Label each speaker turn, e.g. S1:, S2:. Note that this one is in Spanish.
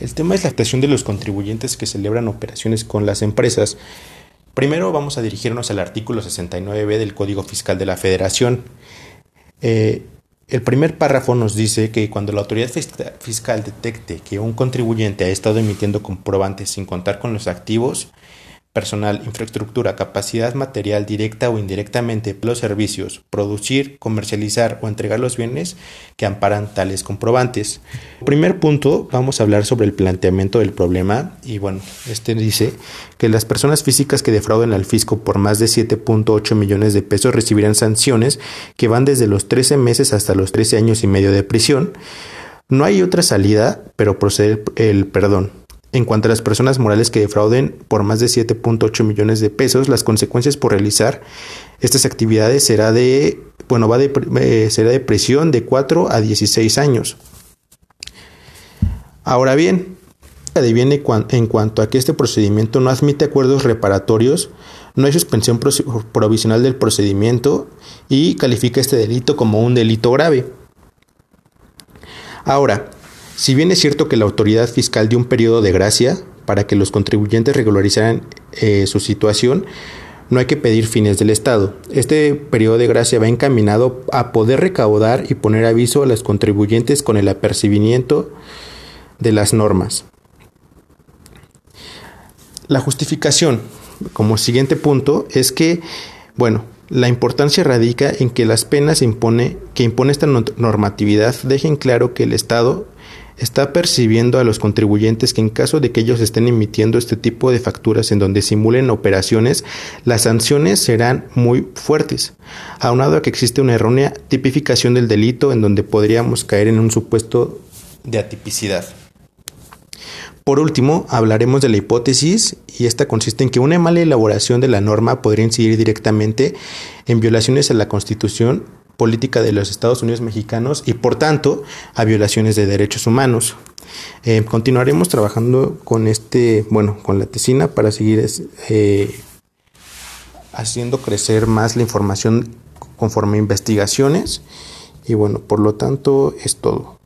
S1: El tema es la actuación de los contribuyentes que celebran operaciones con las empresas. Primero vamos a dirigirnos al artículo 69b del Código Fiscal de la Federación. Eh, el primer párrafo nos dice que cuando la autoridad fiscal detecte que un contribuyente ha estado emitiendo comprobantes sin contar con los activos, personal, infraestructura, capacidad material directa o indirectamente, los servicios, producir, comercializar o entregar los bienes que amparan tales comprobantes. Primer punto, vamos a hablar sobre el planteamiento del problema y bueno, este dice que las personas físicas que defrauden al fisco por más de 7.8 millones de pesos recibirán sanciones que van desde los 13 meses hasta los 13 años y medio de prisión. No hay otra salida, pero procede el perdón. En cuanto a las personas morales que defrauden por más de 7.8 millones de pesos, las consecuencias por realizar estas actividades será de, bueno, va de, eh, será de prisión de 4 a 16 años. Ahora bien, adviene en cuanto a que este procedimiento no admite acuerdos reparatorios, no hay suspensión provisional del procedimiento y califica este delito como un delito grave. Ahora, si bien es cierto que la autoridad fiscal dio un periodo de gracia para que los contribuyentes regularizaran eh, su situación, no hay que pedir fines del Estado. Este periodo de gracia va encaminado a poder recaudar y poner aviso a los contribuyentes con el apercibimiento de las normas. La justificación, como siguiente punto, es que, bueno, la importancia radica en que las penas impone, que impone esta normatividad dejen claro que el Estado está percibiendo a los contribuyentes que en caso de que ellos estén emitiendo este tipo de facturas en donde simulen operaciones, las sanciones serán muy fuertes, aunado a que existe una errónea tipificación del delito en donde podríamos caer en un supuesto de atipicidad. Por último, hablaremos de la hipótesis y esta consiste en que una mala elaboración de la norma podría incidir directamente en violaciones a la Constitución política de los Estados Unidos mexicanos y por tanto a violaciones de derechos humanos. Eh, continuaremos trabajando con este, bueno, con la tesina para seguir eh, haciendo crecer más la información conforme a investigaciones y bueno, por lo tanto es todo.